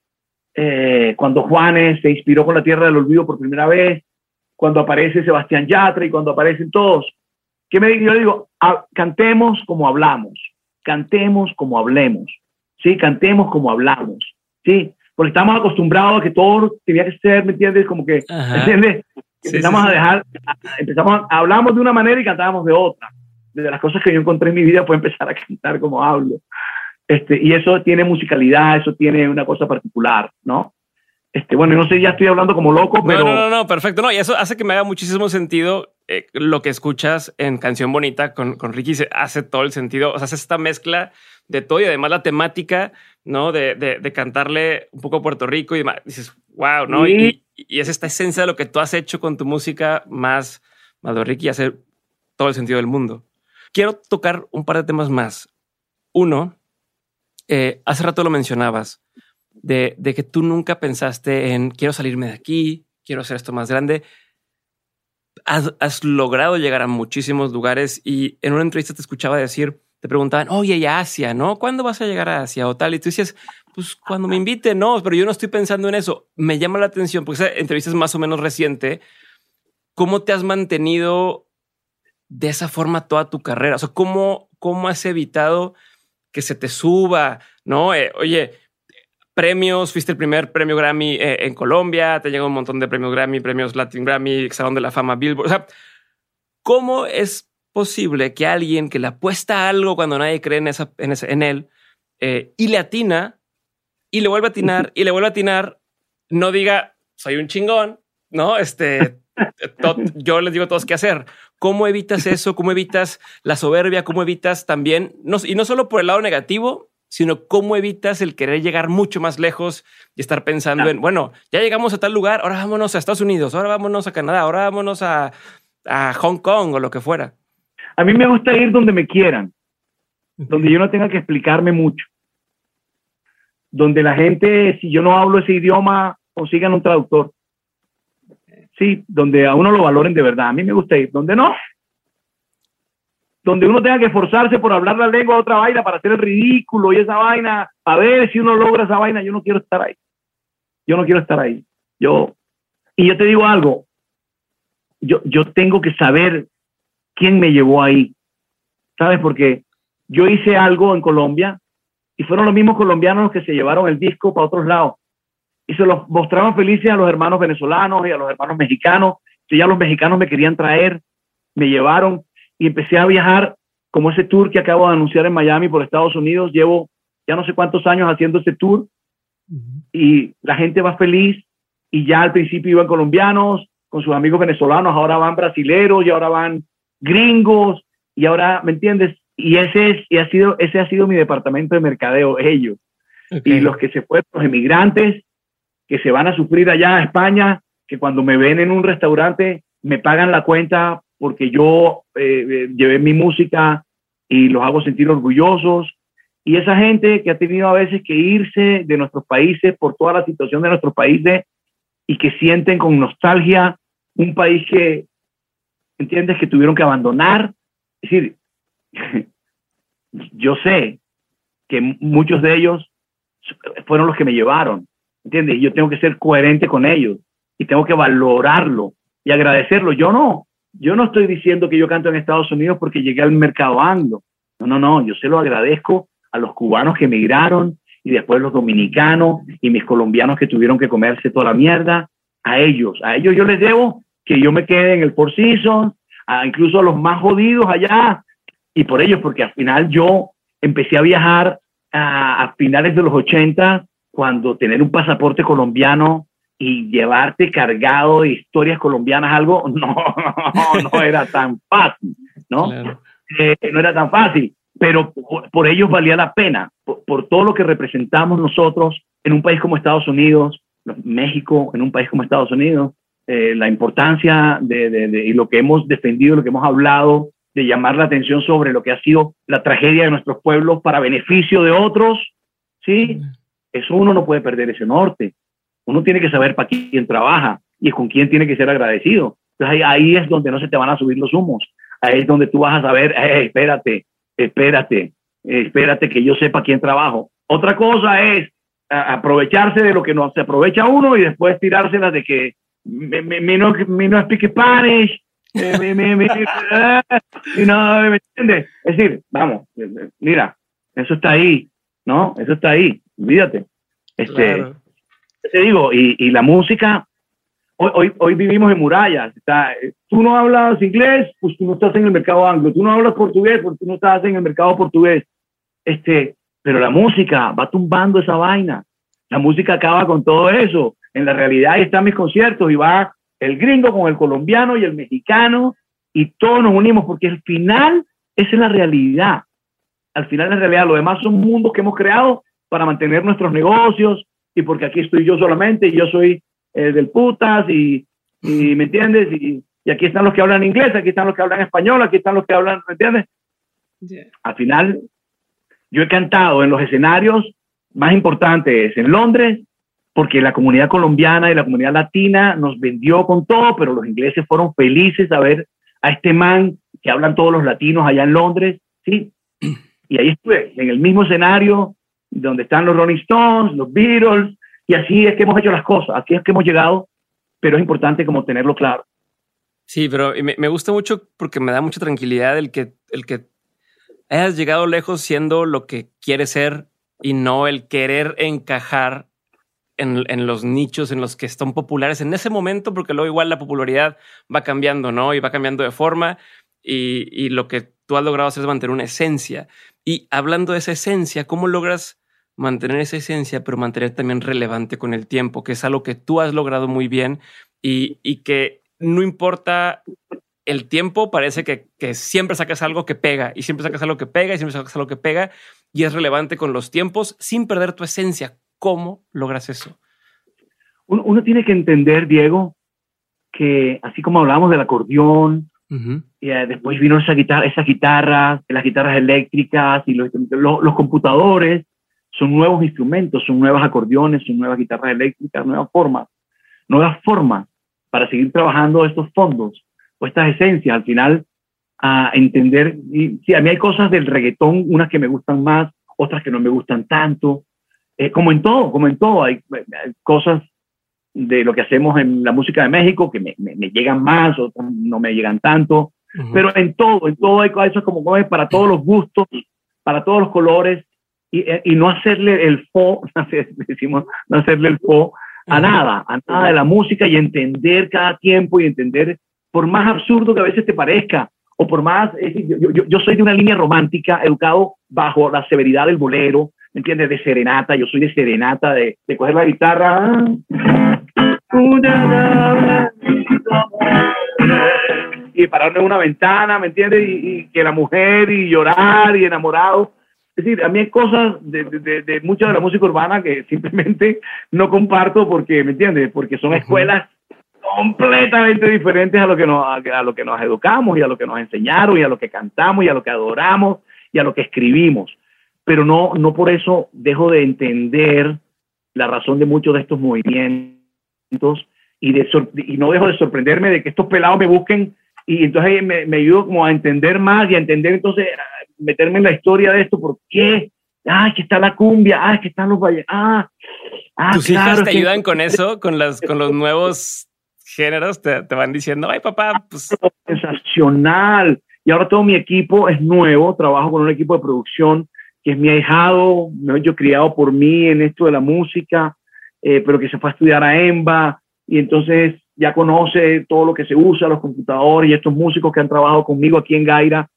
eh, cuando Juanes se inspiró con la Tierra del Olvido por primera vez, cuando aparece Sebastián Yatra y cuando aparecen todos. ¿Qué me digo? Yo digo, ah, cantemos como hablamos, cantemos como hablemos, ¿sí? Cantemos como hablamos, ¿sí? Porque estamos acostumbrados a que todo tenía que ser, ¿me entiendes? Como que, ¿me entiendes? empezamos a dejar, empezamos, hablamos de una manera y cantábamos de otra de las cosas que yo encontré en mi vida fue empezar a cantar como hablo. Este, y eso tiene musicalidad, eso tiene una cosa particular, ¿no? Este, bueno, no sé, ya estoy hablando como loco, pero... No, no, no, perfecto. No, y eso hace que me haga muchísimo sentido eh, lo que escuchas en Canción Bonita con, con Ricky. Hace todo el sentido. O sea, hace esta mezcla de todo y además la temática, ¿no? De, de, cantarle un poco a Puerto Rico y demás. Dices, wow, ¿no? Y, y, es esta esencia de lo que tú has hecho con tu música más, más de Ricky, hace todo el sentido del mundo. Quiero tocar un par de temas más. Uno, eh, hace rato lo mencionabas, de, que tú nunca pensaste en quiero salirme de aquí, quiero hacer esto más grande. Has, logrado llegar a muchísimos lugares y en una entrevista te escuchaba decir, te preguntaban, oye, y Asia, ¿no? ¿Cuándo vas a llegar a Asia o tal? Y tú decías, pues cuando me invite, no, pero yo no estoy pensando en eso. Me llama la atención porque esa entrevista es más o menos reciente. ¿Cómo te has mantenido de esa forma toda tu carrera? O sea, ¿cómo, cómo has evitado que se te suba? No, eh, oye, premios, fuiste el primer premio Grammy eh, en Colombia, te llegó un montón de premios Grammy, premios Latin Grammy, Salón de la Fama, Billboard. O sea, ¿cómo es posible que alguien que le apuesta algo cuando nadie cree en, esa, en, ese, en él eh, y le atina y le vuelve a atinar y le vuelve a atinar, no diga soy un chingón, no? Este, yo les digo a todos qué hacer. ¿Cómo evitas eso? ¿Cómo evitas la soberbia? ¿Cómo evitas también, no, y no solo por el lado negativo, sino cómo evitas el querer llegar mucho más lejos y estar pensando en, bueno, ya llegamos a tal lugar, ahora vámonos a Estados Unidos, ahora vámonos a Canadá, ahora vámonos a, a Hong Kong o lo que fuera. A mí me gusta ir donde me quieran, donde yo no tenga que explicarme mucho, donde la gente, si yo no hablo ese idioma, consigan un traductor. Sí, donde a uno lo valoren de verdad. A mí me gusta ir. Donde no, donde uno tenga que esforzarse por hablar la lengua de otra vaina para hacer el ridículo y esa vaina, a ver si uno logra esa vaina, yo no quiero estar ahí. Yo no quiero estar ahí. Yo, y yo te digo algo, yo, yo tengo que saber quién me llevó ahí. ¿Sabes? Porque yo hice algo en Colombia y fueron los mismos colombianos que se llevaron el disco para otros lados. Y se los mostraron felices a los hermanos venezolanos y a los hermanos mexicanos, que ya los mexicanos me querían traer, me llevaron y empecé a viajar como ese tour que acabo de anunciar en Miami por Estados Unidos. Llevo ya no sé cuántos años haciendo ese tour y la gente va feliz y ya al principio iban colombianos con sus amigos venezolanos, ahora van brasileros y ahora van gringos y ahora, ¿me entiendes? Y ese, es, y ha sido, ese ha sido mi departamento de mercadeo, ellos. Y los que se fueron, los emigrantes, que se van a sufrir allá a España, que cuando me ven en un restaurante me pagan la cuenta porque yo eh, eh, llevé mi música y los hago sentir orgullosos. Y esa gente que ha tenido a veces que irse de nuestros países por toda la situación de nuestros países y que sienten con nostalgia un país que, ¿entiendes?, que tuvieron que abandonar. Es decir, yo sé que muchos de ellos fueron los que me llevaron, ¿entiendes? Y yo tengo que ser coherente con ellos y tengo que valorarlo y agradecerlo. Yo no, yo no estoy diciendo que yo canto en Estados Unidos porque llegué al mercado anglo. No, no, no, yo se lo agradezco a los cubanos que emigraron y después los dominicanos y mis colombianos que tuvieron que comerse toda la mierda. A ellos, a ellos yo les debo que yo me quede en el Four Seasons, a incluso a los más jodidos allá. Y por ellos, porque al final yo empecé a viajar a, a finales de los 80 cuando tener un pasaporte colombiano y llevarte cargado de historias colombianas algo, no, no, era tan fácil, ¿no? Eh, no era tan fácil, pero por, ellos valía la pena, por, todo lo que representamos nosotros en un país como Estados Unidos, México, en un país como Estados Unidos, eh, la importancia de, de, y lo que hemos defendido, lo que hemos hablado, de llamar la atención sobre lo que ha sido la tragedia de nuestros pueblos para beneficio de otros, ¿sí? Eso uno no puede perder ese norte. Uno tiene que saber para quién trabaja y con quién tiene que ser agradecido. Entonces ahí, es donde no se te van a subir los humos. Ahí es donde tú vas a saber, espérate, espérate, espérate que yo sepa quién trabajo. Otra cosa es aprovecharse de lo que no se aprovecha uno y después tirárselas de que me, me, no, me no speak Spanish, me, me, no, ¿me entiendes? Es decir, vamos, mira, eso está ahí, ¿no? Eso está ahí, olvídate. Este, te digo, y, y la música, hoy, hoy, hoy, vivimos en murallas. Tú no hablas inglés, pues tú no estás en el mercado anglo. Tú no hablas portugués, pues tú no estás en el mercado portugués. Este, pero la música va tumbando esa vaina. La música acaba con todo eso. En la realidad ahí están mis conciertos y va el gringo con el colombiano y el mexicano y todos nos unimos porque al final esa es la realidad. Al final la realidad. Lo demás son mundos que hemos creado para mantener nuestros negocios, y porque aquí estoy yo solamente y yo soy eh, del putas y, y ¿me entiendes? Y, y, aquí están los que hablan inglés, aquí están los que hablan español, aquí están los que hablan, ¿me entiendes? Al final, yo he cantado en los escenarios más importantes en Londres, porque la comunidad colombiana y la comunidad latina nos vendió con todo, pero los ingleses fueron felices a ver a este man que hablan todos los latinos allá en Londres, ¿sí? Y ahí estuve, en el mismo escenario, donde están los Rolling Stones, los Beatles, y así es que hemos hecho las cosas, aquí es que hemos llegado, pero es importante como tenerlo claro. Sí, pero me, gusta mucho porque me da mucha tranquilidad el que, el que hayas llegado lejos siendo lo que quieres ser y no el querer encajar en, en, los nichos en los que están populares en ese momento, porque luego igual la popularidad va cambiando, ¿no? Y va cambiando de forma y, y lo que tú has logrado es mantener una esencia. Y hablando de esa esencia, ¿cómo logras mantener esa esencia, pero mantener también relevante con el tiempo, que es algo que tú has logrado muy bien y, y que no importa el tiempo, parece que, que, siempre sacas algo que pega y siempre sacas algo que pega y siempre sacas algo que pega y es relevante con los tiempos sin perder tu esencia. ¿Cómo logras eso? Uno, uno tiene que entender, Diego, que así como hablamos del acordeón Y eh, después vino esa guitarra, esas guitarras, las guitarras eléctricas y los, los, computadores son nuevos instrumentos, son nuevos acordeones, son nuevas guitarras eléctricas, nuevas formas, nuevas formas para seguir trabajando estos fondos o estas esencias. Al final, a entender, y, sí, a mí hay cosas del reggaetón, unas que me gustan más, otras que no me gustan tanto, eh, como en todo, como en todo, hay, cosas de lo que hacemos en la música de México que me, me, llegan más, otras no me llegan tanto, pero en todo, en todo hay cosas como para todos los gustos, para todos los colores, y, eh, y no hacerle el fo, decimos, no hacerle el fo a nada, a nada de la música y entender cada tiempo y entender, por más absurdo que a veces te parezca, o por más, yo, yo, yo, soy de una línea romántica, educado bajo la severidad del bolero, ¿me entiendes? De serenata, yo soy de serenata, de, de coger la guitarra y pararme en una ventana, ¿me entiendes? Y, que la mujer y llorar y enamorado. Es decir, a mí hay cosas de, de, de, mucha de la música urbana que simplemente no comparto porque, ¿me entiendes? Porque son escuelas completamente diferentes a lo que nos a, lo que nos educamos y a lo que nos enseñaron y a lo que cantamos y a lo que adoramos y a lo que escribimos pero no no por eso dejo de entender la razón de muchos de estos movimientos y de y no dejo de sorprenderme de que estos pelados me busquen y entonces me, me ayudo como a entender más y a entender entonces meterme en la historia de esto por qué ah, que está la cumbia, ah, que están los valles, ah, ah, ¿Tus hijas te ayudan con eso, con las, con los nuevos géneros te, te, van diciendo, ay papá, pues... Sensacional. Y ahora todo mi equipo es nuevo, trabajo con un equipo de producción que es mi ahijado, yo criado por mí en esto de la música, eh, pero que se fue a estudiar a EMBA y entonces ya conoce todo lo que se usa, los computadores y estos músicos que han trabajado conmigo aquí en Gaira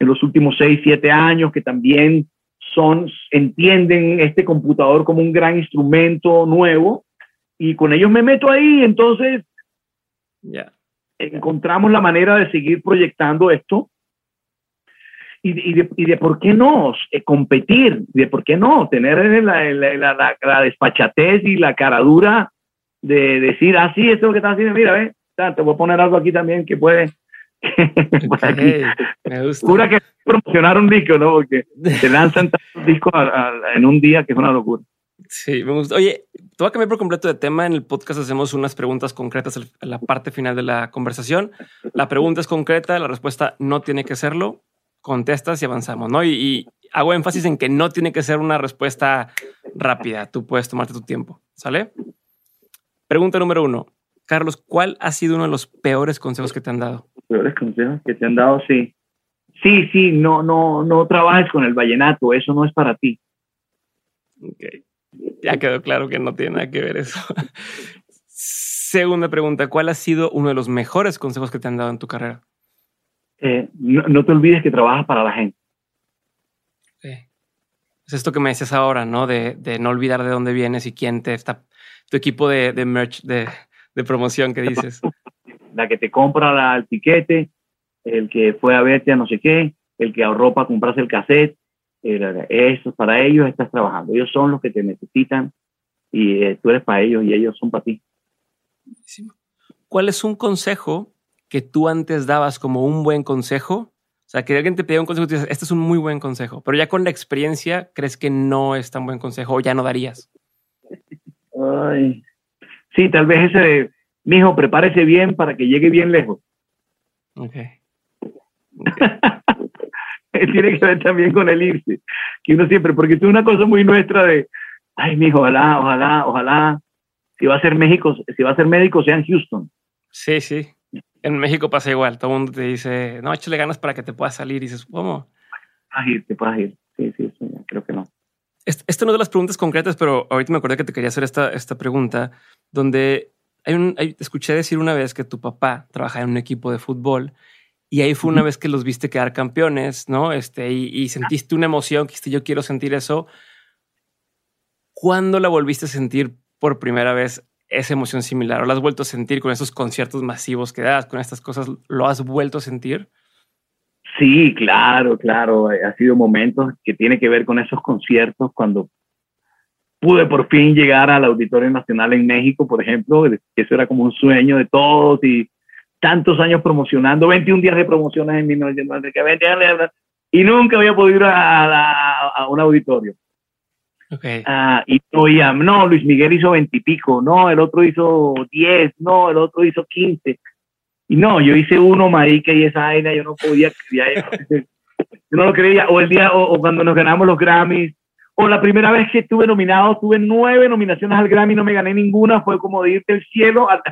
en los últimos seis, siete años, que también son, entienden este computador como un gran instrumento nuevo y con ellos me meto ahí, entonces Encontramos la manera de seguir proyectando esto y, de, por qué no eh, competir, de por qué no tener la, la, la, despachatez y la caradura de decir, ah, sí, esto es lo que estás haciendo, mira, ve, te voy a poner algo aquí también que puede. me gusta. que promocionar un disco, ¿no? Porque se lanzan tantos discos en un día que es una locura. Sí, me gusta. Oye, te voy a cambiar por completo de tema. En el podcast hacemos unas preguntas concretas en la parte final de la conversación. La pregunta es concreta, la respuesta no tiene que serlo. Contestas y avanzamos, ¿no? Y, hago énfasis en que no tiene que ser una respuesta rápida. Tú puedes tomarte tu tiempo, ¿sale? Pregunta número uno. Carlos, ¿cuál ha sido uno de los peores consejos que te han dado? Peores consejos que te han dado, sí. Sí, sí, no, no, no trabajes con el vallenato, eso no es para ti. Okay. Ya quedó claro que no tiene nada que ver eso. Segunda pregunta, ¿cuál ha sido uno de los mejores consejos que te han dado en tu carrera? Eh, no, te olvides que trabajas para la gente. Es esto que me decías ahora, ¿no? De, no olvidar de dónde vienes y quién te está, tu equipo de, merch, de, promoción que dices. La que te compra el piquete, el que fue a verte a no sé qué, el que ahorró para comprarse el cassette, eso para ellos estás trabajando. Ellos son los que te necesitan y eh, tú eres para ellos y ellos son para ti. ¿Cuál es un consejo que tú antes dabas como un buen consejo? O sea, que alguien te pedía un consejo y dices, este es un muy buen consejo, pero ya con la experiencia crees que no es tan buen consejo o ya no darías. Ay. Sí, tal vez ese mijo, prepárese bien para que llegue bien lejos. Ok. tiene que ver también con el irse, que uno siempre, porque es una cosa muy nuestra de, ay, mi ojalá, ojalá, ojalá, si va a ser México, si va a ser médico, sea en Houston. Sí, sí. En México pasa igual, todo el mundo te dice, no, échale ganas para que te puedas salir, y dices, ¿cómo? Te puedas ir, te puedas ir. Sí, sí, sí, creo que no. Esta no es de las preguntas concretas, pero ahorita me acordé que te quería hacer esta, esta pregunta, donde hay un, escuché decir una vez que tu papá trabajaba en un equipo de fútbol y ahí fue una vez que los viste quedar campeones, ¿no? Este, y, sentiste una emoción, que dijiste, yo quiero sentir eso. ¿Cuándo la volviste a sentir por primera vez esa emoción similar? ¿O la has vuelto a sentir con esos conciertos masivos que das, con estas cosas? ¿Lo has vuelto a sentir? Sí, claro, claro. Ha sido momentos que tiene que ver con esos conciertos cuando pude por fin llegar al Auditorio Nacional en México, por ejemplo. Eso era como un sueño de todos y tantos años promocionando, 21 días de promociones en 1990, y nunca había podido ir a, un auditorio. Okay. Ah, y oía, no, Luis Miguel hizo 20 y pico, no, el otro hizo 10, no, el otro hizo 15. Y no, yo hice uno, marica, y esa vaina yo no podía, yo no lo creía. O el día, o, cuando nos ganamos los Grammys, o la primera vez que estuve nominado, tuve nueve nominaciones al Grammy, no me gané ninguna, fue como de irte del cielo a,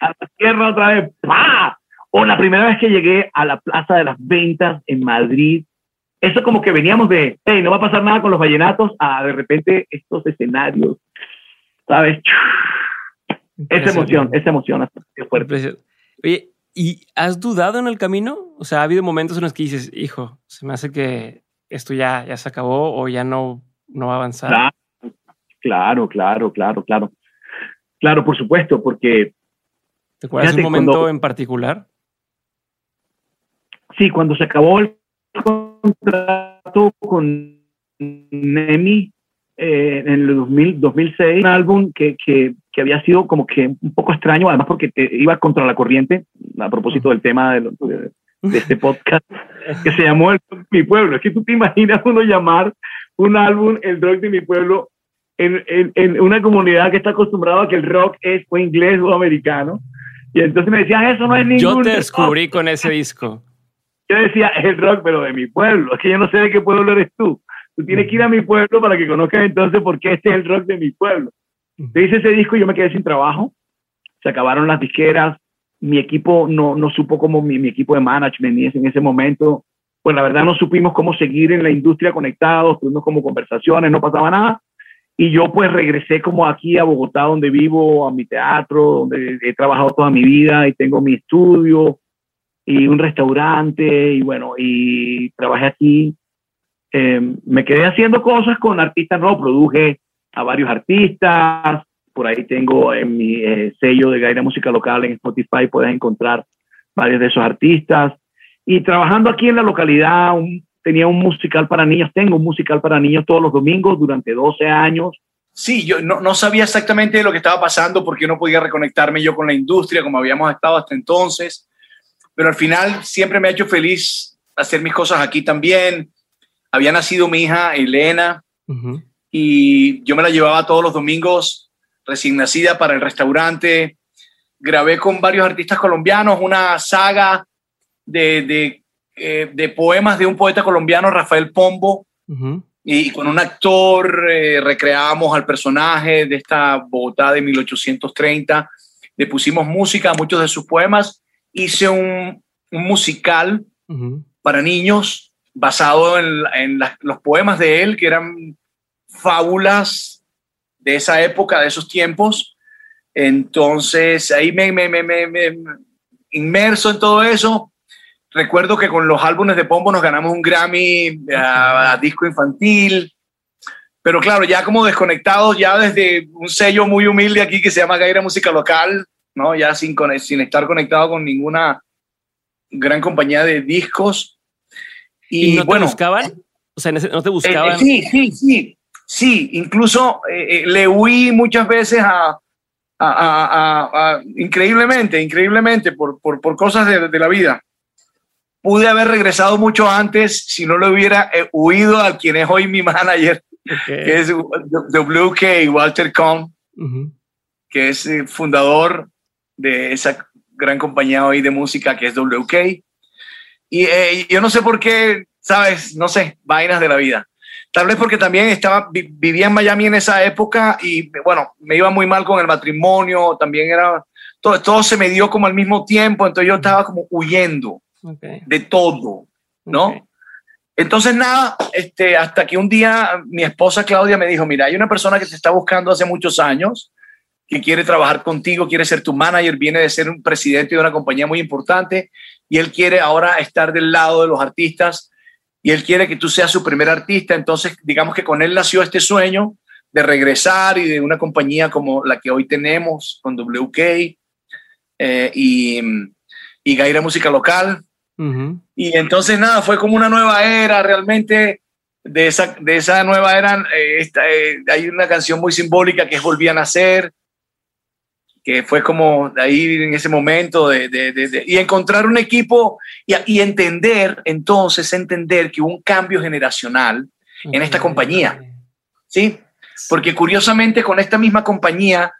la tierra otra vez, ¡pah! O la primera vez que llegué a la Plaza de las Ventas en Madrid, eso como que veníamos de, hey, no va a pasar nada con los vallenatos, a de repente estos escenarios, ¿sabes? Esa emoción, esa emoción fuerte. Oye, ¿y has dudado en el camino? O sea, ha habido momentos en los que dices, hijo, se me hace que esto ya, ya se acabó o ya no, no va a avanzar. Claro, claro, claro, claro. Claro, por supuesto, porque... ¿Te acuerdas de un momento en particular? Sí, cuando se acabó el contrato con Nemi eh, en el 2000, 2006, un álbum que, que, que, había sido como que un poco extraño, además porque te, iba contra la corriente, a propósito del tema de, de este podcast que se llamó El Rock de mi pueblo. Es que tú te imaginas uno llamar un álbum El Rock de mi pueblo en, en, una comunidad que está acostumbrada a que el rock es o inglés o americano. Y entonces me decían, eso no es ningún Yo te descubrí con ese disco. Yo decía, es el rock, pero de mi pueblo. Es que yo no sé de qué pueblo eres tú. Tú tienes que ir a mi pueblo para que conozcas entonces por qué este es el rock de mi pueblo. Te hice ese disco y yo me quedé sin trabajo. Se acabaron las disqueras, mi equipo no, no supo cómo mi, equipo de management y en ese momento, pues la verdad no supimos cómo seguir en la industria conectados, tuvimos como conversaciones, no pasaba nada. Y yo pues regresé como aquí a Bogotá, donde vivo, a mi teatro, donde he trabajado toda mi vida y tengo mi estudio y un restaurante y bueno, y trabajé aquí. Eh, me quedé haciendo cosas con artistas, no, produje a varios artistas, por ahí tengo en mi eh, sello de Gaira Música Local en Spotify, puedes encontrar varios de esos artistas. Y trabajando aquí en la localidad, tenía un musical para niños, tengo un musical para niños todos los domingos durante 12 años. Sí, yo no, no sabía exactamente lo que estaba pasando porque no podía reconectarme yo con la industria como habíamos estado hasta entonces, pero al final siempre me ha hecho feliz hacer mis cosas aquí también. Había nacido mi hija Elena y yo me la llevaba todos los domingos recién nacida para el restaurante. Grabé con varios artistas colombianos una saga de, de, eh, poemas de un poeta colombiano, Rafael Pombo, y con un actor eh, recreamos al personaje de esta Bogotá de 1830. Le pusimos música a muchos de sus poemas. Hice un, musical para niños basado en, los poemas de él, que eran fábulas de esa época, de esos tiempos. Entonces ahí me, me, me, me, inmerso en todo eso. Recuerdo que con los álbumes de Pombo nos ganamos un Grammy a, disco infantil. Pero claro, ya como desconectados, ya desde un sello muy humilde aquí que se llama Gaira Música Local, ¿no? ya sin, sin estar conectado con ninguna gran compañía de discos. Y, no bueno, te buscaban? O sea, ¿no te buscaban? Eh, sí, sí, sí. Sí, incluso eh, eh, le huí muchas veces a, increíblemente, increíblemente, por, cosas de, la vida. Pude haber regresado mucho antes si no le hubiera eh, huido a quien es hoy mi manager, que es WK, Walter Cohn, que es fundador de esa gran compañía hoy de música que es WK. Y yo no sé por qué, sabes, no sé, vainas de la vida. Tal vez porque también estaba, vivía en Miami en esa época y bueno, me iba muy mal con el matrimonio, también era, todo, todo se me dio como al mismo tiempo, entonces yo estaba como huyendo de todo, ¿no? Entonces nada, este, hasta que un día mi esposa Claudia me dijo, mira, hay una persona que te está buscando hace muchos años, que quiere trabajar contigo, quiere ser tu manager, viene de ser un presidente de una compañía muy importante y él quiere ahora estar del lado de los artistas y él quiere que tú seas su primer artista. Entonces, digamos que con él nació este sueño de regresar y de una compañía como la que hoy tenemos con WK eh, y, y Gaira Música Local. Y entonces, nada, fue como una nueva era realmente. De esa, de esa nueva era, eh, esta, eh, hay una canción muy simbólica que es Volví a Nacer. Que fue como ahí en ese momento de, de, de, y encontrar un equipo y, y, entender, entonces entender que hubo un cambio generacional en esta compañía, ¿sí? Porque curiosamente con esta misma compañía,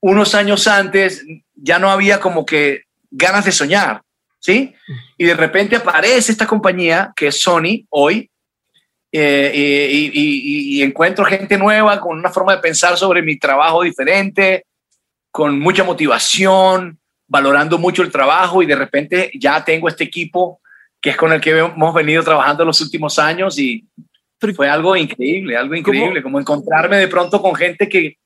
unos años antes ya no había como que ganas de soñar, ¿sí? Y de repente aparece esta compañía que es Sony hoy, eh, y, y, y, encuentro gente nueva con una forma de pensar sobre mi trabajo diferente, con mucha motivación, valorando mucho el trabajo y de repente ya tengo este equipo que es con el que hemos venido trabajando los últimos años y fue algo increíble, algo increíble, como encontrarme de pronto con gente que,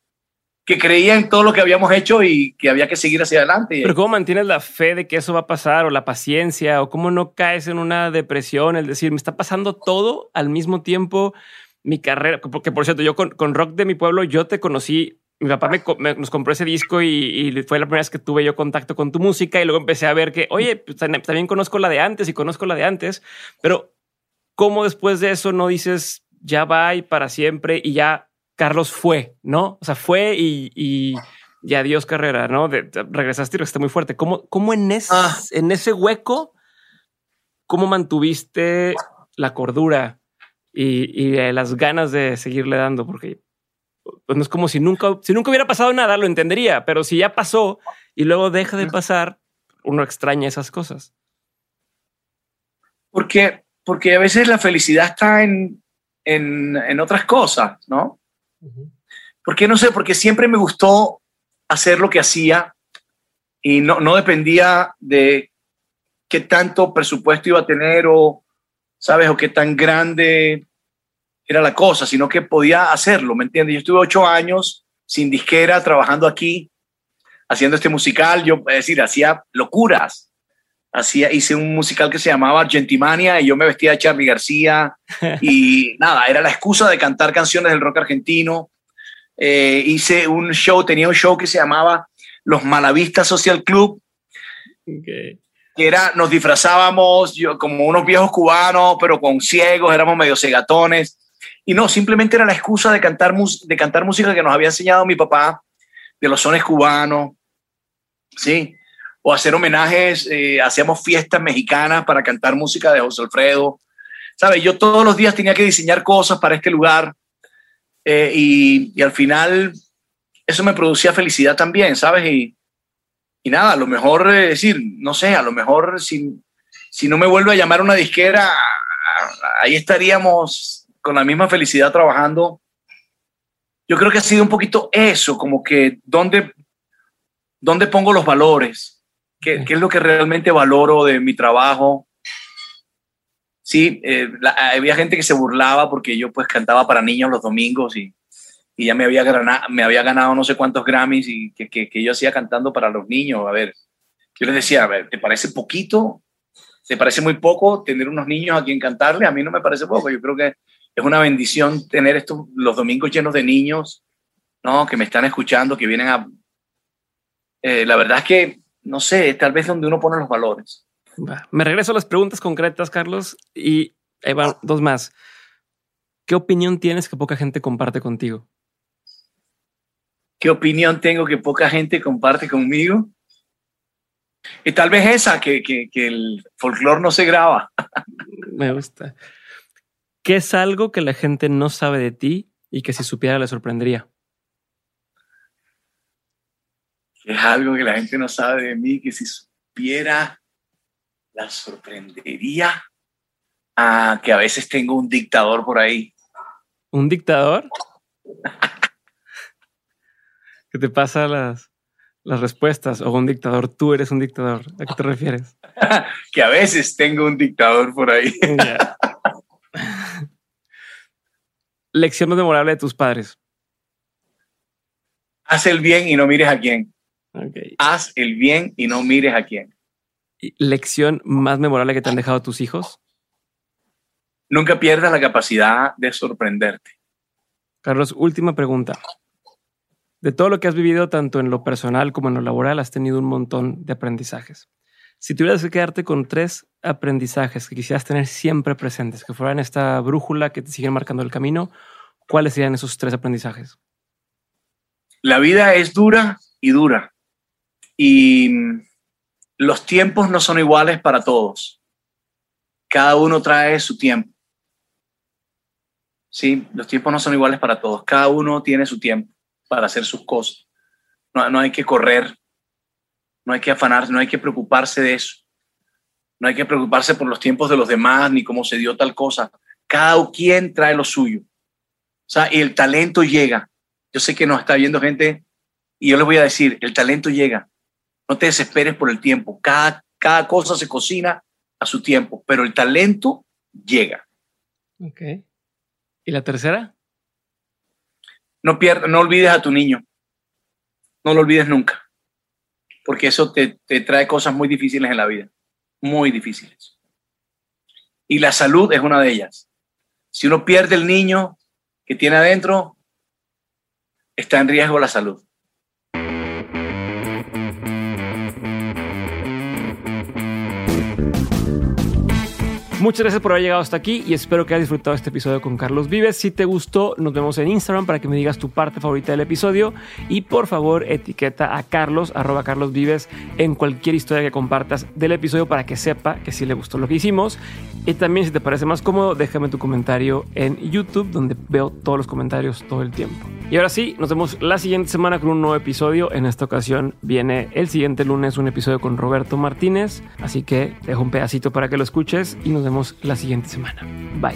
que creía en todo lo que habíamos hecho y que había que seguir hacia adelante. Pero ¿cómo mantienes la fe de que eso va a pasar o la paciencia o cómo no caes en una depresión, el decir, me está pasando todo al mismo tiempo mi carrera? Porque por cierto, yo con, con Rock de mi pueblo, yo te conocí mi papá me, nos compró ese disco y, fue la primera vez que tuve yo contacto con tu música y luego empecé a ver que, oye, pues, también conozco la de antes y conozco la de antes, pero ¿cómo después de eso no dices ya va y para siempre y ya Carlos fue, ¿no? O sea, fue y, y, adiós carrera, ¿no? regresaste y regresaste muy fuerte. ¿Cómo, cómo en, ese, ah. en ese hueco, cómo mantuviste la cordura y, y las ganas de seguirle dando? Porque pues no es como si nunca, si nunca hubiera pasado nada, lo entendería, pero si ya pasó y luego deja de pasar, uno extraña esas cosas. Porque, porque a veces la felicidad está en, en, en otras cosas, ¿no? Porque no sé, porque siempre me gustó hacer lo que hacía y no, no dependía de qué tanto presupuesto iba a tener o, ¿sabes? O qué tan grande era la cosa, sino que podía hacerlo, ¿me entiendes? Yo estuve ocho años sin disquera, trabajando aquí, haciendo este musical, yo, es decir, hacía locuras. Hacía, hice un musical que se llamaba Gentimania y yo me vestía de Charlie García y nada, era la excusa de cantar canciones del rock argentino. Eh, hice un show, tenía un show que se llamaba Los Malavistas Social Club, que era, nos disfrazábamos yo, como unos viejos cubanos, pero con ciegos, éramos medio cegatones y no, simplemente era la excusa de cantar, de cantar música que nos había enseñado mi papá, de los sones cubanos, ¿sí? O hacer homenajes, eh, hacíamos fiestas mexicanas para cantar música de José Alfredo. ¿Sabes? Yo todos los días tenía que diseñar cosas para este lugar eh, y, al final eso me producía felicidad también, ¿sabes? Y, y nada, a lo mejor, es decir, no sé, a lo mejor si, si no me vuelve a llamar una disquera, ahí estaríamos con la misma felicidad trabajando. Yo creo que ha sido un poquito eso, como que dónde, dónde pongo los valores, ¿Qué, qué es lo que realmente valoro de mi trabajo. Sí, eh, había gente que se burlaba porque yo pues cantaba para niños los domingos y, y ya me había, ganado, me había ganado no sé cuántos Grammys y que, que, que yo hacía cantando para los niños. A ver, yo les decía, a ver, ¿te parece poquito? ¿Te parece muy poco tener unos niños a quien cantarle? A mí no me parece poco. Yo creo que es una bendición tener estos, los domingos llenos de niños, ¿no? Que me están escuchando, que vienen a... Eh, la verdad es que, no sé, tal vez donde uno pone los valores. Me regreso a las preguntas concretas, Carlos, y van dos más. ¿Qué opinión tienes que poca gente comparte contigo? ¿Qué opinión tengo que poca gente comparte conmigo? Y tal vez esa, que, que, que el folclore no se graba. Me gusta. ¿Qué es algo que la gente no sabe de ti y que si supiera le sorprendería? Es algo que la gente no sabe de mí, que si supiera la sorprendería. Ah, que a veces tengo un dictador por ahí. ¿Un dictador? ¿Qué te pasa las, las respuestas? ¿O un dictador? Tú eres un dictador. ¿A qué te refieres? que a veces tengo un dictador por ahí. Lección más memorable de tus padres. Haz el bien y no mires a quién. Haz el bien y no mires a quién. ¿Lección más memorable que te han dejado tus hijos? Nunca pierdas la capacidad de sorprenderte. Carlos, última pregunta. De todo lo que has vivido, tanto en lo personal como en lo laboral, has tenido un montón de aprendizajes. Si tuvieras que quedarte con tres aprendizajes que quisieras tener siempre presentes, que fueran esta brújula que te siguen marcando el camino, ¿cuáles serían esos tres aprendizajes? La vida es dura y dura. Y los tiempos no son iguales para todos. Cada uno trae su tiempo. Sí, los tiempos no son iguales para todos. Cada uno tiene su tiempo para hacer sus cosas. No, no hay que correr, no hay que afanarse, no hay que preocuparse de eso. No hay que preocuparse por los tiempos de los demás ni cómo se dio tal cosa. Cada quien trae lo suyo. O sea, y el talento llega. Yo sé que nos está viendo gente y yo les voy a decir, el talento llega. No te desesperes por el tiempo. Cada, cada cosa se cocina a su tiempo, pero el talento llega. Ok. ¿Y la tercera? No, pierdas, no olvides a tu niño. No lo olvides nunca. Porque eso te, te trae cosas muy difíciles en la vida. Muy difíciles. Y la salud es una de ellas. Si uno pierde el niño que tiene adentro, está en riesgo la salud. Muchas gracias por haber llegado hasta aquí y espero que hayas disfrutado este episodio con Carlos Vives. Si te gustó, nos vemos en Instagram para que me digas tu parte favorita del episodio y por favor etiqueta a Carlos, arroba Carlos Vives, en cualquier historia que compartas del episodio para que sepa que sí le gustó lo que hicimos. Y también si te parece más cómodo, déjame tu comentario en YouTube donde veo todos los comentarios todo el tiempo. Y ahora sí, nos vemos la siguiente semana con un nuevo episodio. En esta ocasión viene el siguiente lunes un episodio con Roberto Martínez, así que dejo un pedacito para que lo escuches y nos vemos la siguiente semana. Bye.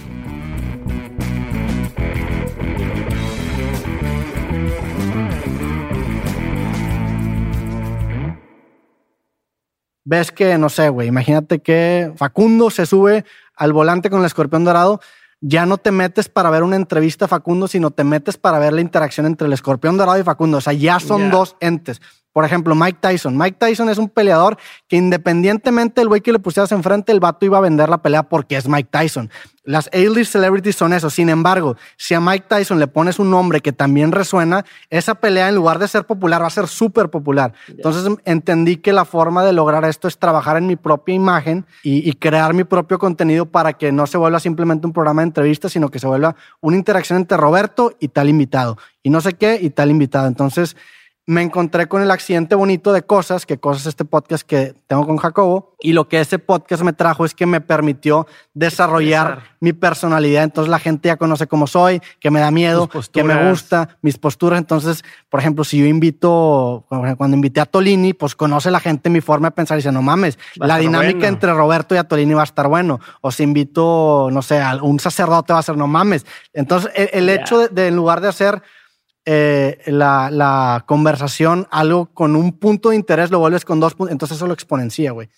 Ves que, no sé, güey, imagínate que Facundo se sube al volante con el escorpión dorado, ya no te metes para ver una entrevista a Facundo, sino te metes para ver la interacción entre el escorpión dorado y Facundo. O sea, ya son dos entes. Por ejemplo, Mike Tyson. Mike Tyson es un peleador que independientemente del güey que le pusieras enfrente, el vato iba a vender la pelea porque es Mike Tyson. Las A-list celebrities son eso. Sin embargo, si a Mike Tyson le pones un nombre que también resuena, esa pelea en lugar de ser popular va a ser súper popular. Entonces entendí que la forma de lograr esto es trabajar en mi propia imagen y, y crear mi propio contenido para que no se vuelva simplemente un programa de entrevistas, sino que se vuelva una interacción entre Roberto y tal invitado. Y no sé qué y tal invitado. Entonces me encontré con el accidente bonito de cosas, que cosas este podcast que tengo con Jacobo, y lo que ese podcast me trajo es que me permitió desarrollar mi personalidad, entonces la gente ya conoce cómo soy, que me da miedo, que me gusta, mis posturas, entonces, por ejemplo, si yo invito, cuando invité a Tolini, pues conoce la gente mi forma de pensar y dice, no mames, Va la dinámica bueno. entre Roberto y a Tolini va a estar bueno, o si invito, no sé, a un sacerdote va a ser, no mames, entonces el, el hecho de, de en lugar de hacer eh, la, la conversación, algo con un punto de interés, lo vuelves con dos puntos. Entonces eso lo exponencia, güey.